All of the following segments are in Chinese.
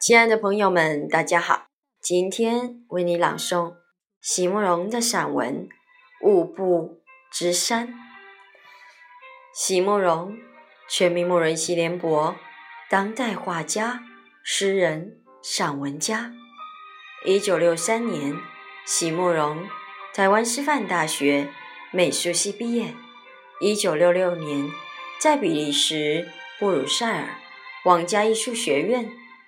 亲爱的朋友们，大家好，今天为你朗诵席慕容的散文《雾步之山》。席慕容，全名慕容席联博，当代画家、诗人、散文家。一九六三年，席慕容台湾师范大学美术系毕业。一九六六年，在比利时布鲁塞尔皇家艺术学院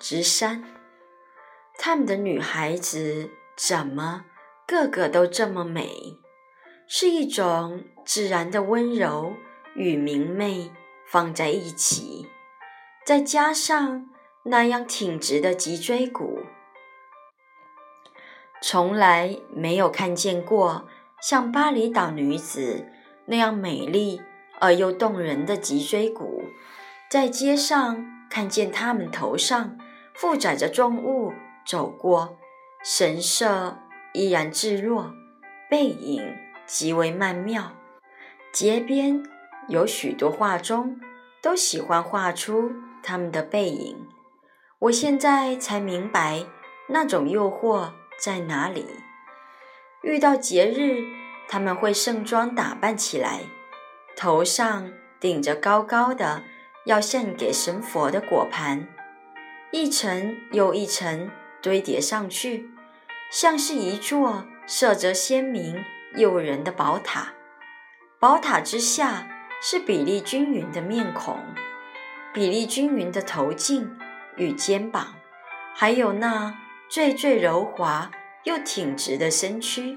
直山，他们的女孩子怎么个个都这么美？是一种自然的温柔与明媚放在一起，再加上那样挺直的脊椎骨，从来没有看见过像巴厘岛女子那样美丽而又动人的脊椎骨，在街上。看见他们头上负载着重物走过，神色依然自若，背影极为曼妙。街边有许多画中都喜欢画出他们的背影。我现在才明白那种诱惑在哪里。遇到节日，他们会盛装打扮起来，头上顶着高高的。要献给神佛的果盘，一层又一层堆叠上去，像是一座色泽鲜明、诱人的宝塔。宝塔之下是比例均匀的面孔，比例均匀的头颈与肩膀，还有那最最柔滑又挺直的身躯。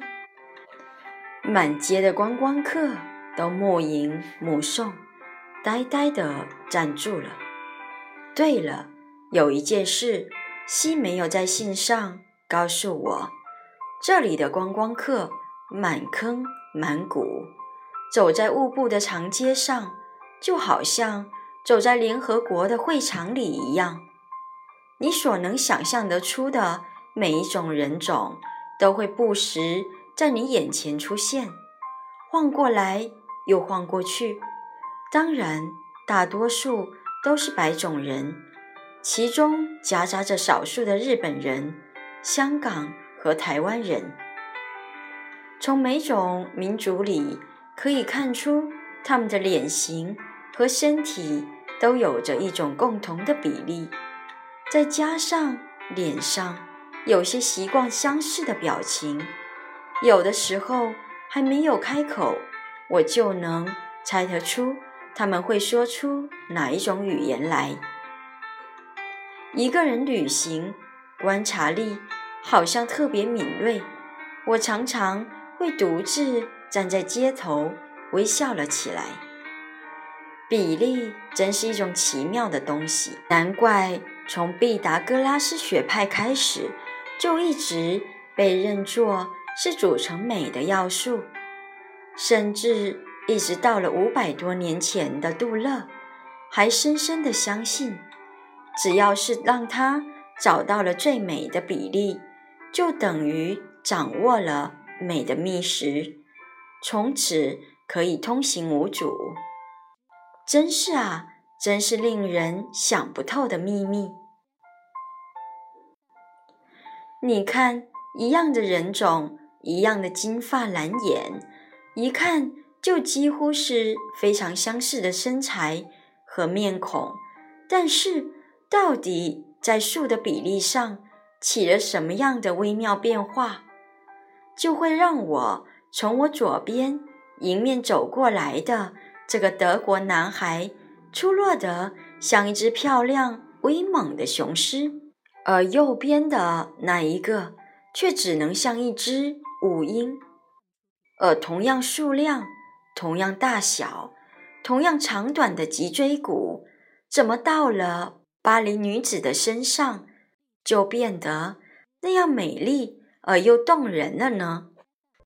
满街的观光客都目迎目送。呆呆地站住了。对了，有一件事，西没有在信上告诉我。这里的观光客满坑满谷，走在雾布的长街上，就好像走在联合国的会场里一样。你所能想象得出的每一种人种，都会不时在你眼前出现，晃过来又晃过去。当然，大多数都是白种人，其中夹杂着少数的日本人、香港和台湾人。从每种民族里可以看出，他们的脸型和身体都有着一种共同的比例，再加上脸上有些习惯相似的表情，有的时候还没有开口，我就能猜得出。他们会说出哪一种语言来？一个人旅行，观察力好像特别敏锐。我常常会独自站在街头，微笑了起来。比例真是一种奇妙的东西，难怪从毕达哥拉斯学派开始，就一直被认作是组成美的要素，甚至。一直到了五百多年前的杜勒，还深深的相信，只要是让他找到了最美的比例，就等于掌握了美的秘食，从此可以通行无阻。真是啊，真是令人想不透的秘密。你看，一样的人种，一样的金发蓝眼，一看。就几乎是非常相似的身材和面孔，但是到底在树的比例上起了什么样的微妙变化，就会让我从我左边迎面走过来的这个德国男孩出落得像一只漂亮威猛的雄狮，而右边的那一个却只能像一只舞鹰。而同样数量、同样大小、同样长短的脊椎骨，怎么到了巴黎女子的身上，就变得那样美丽而又动人了呢？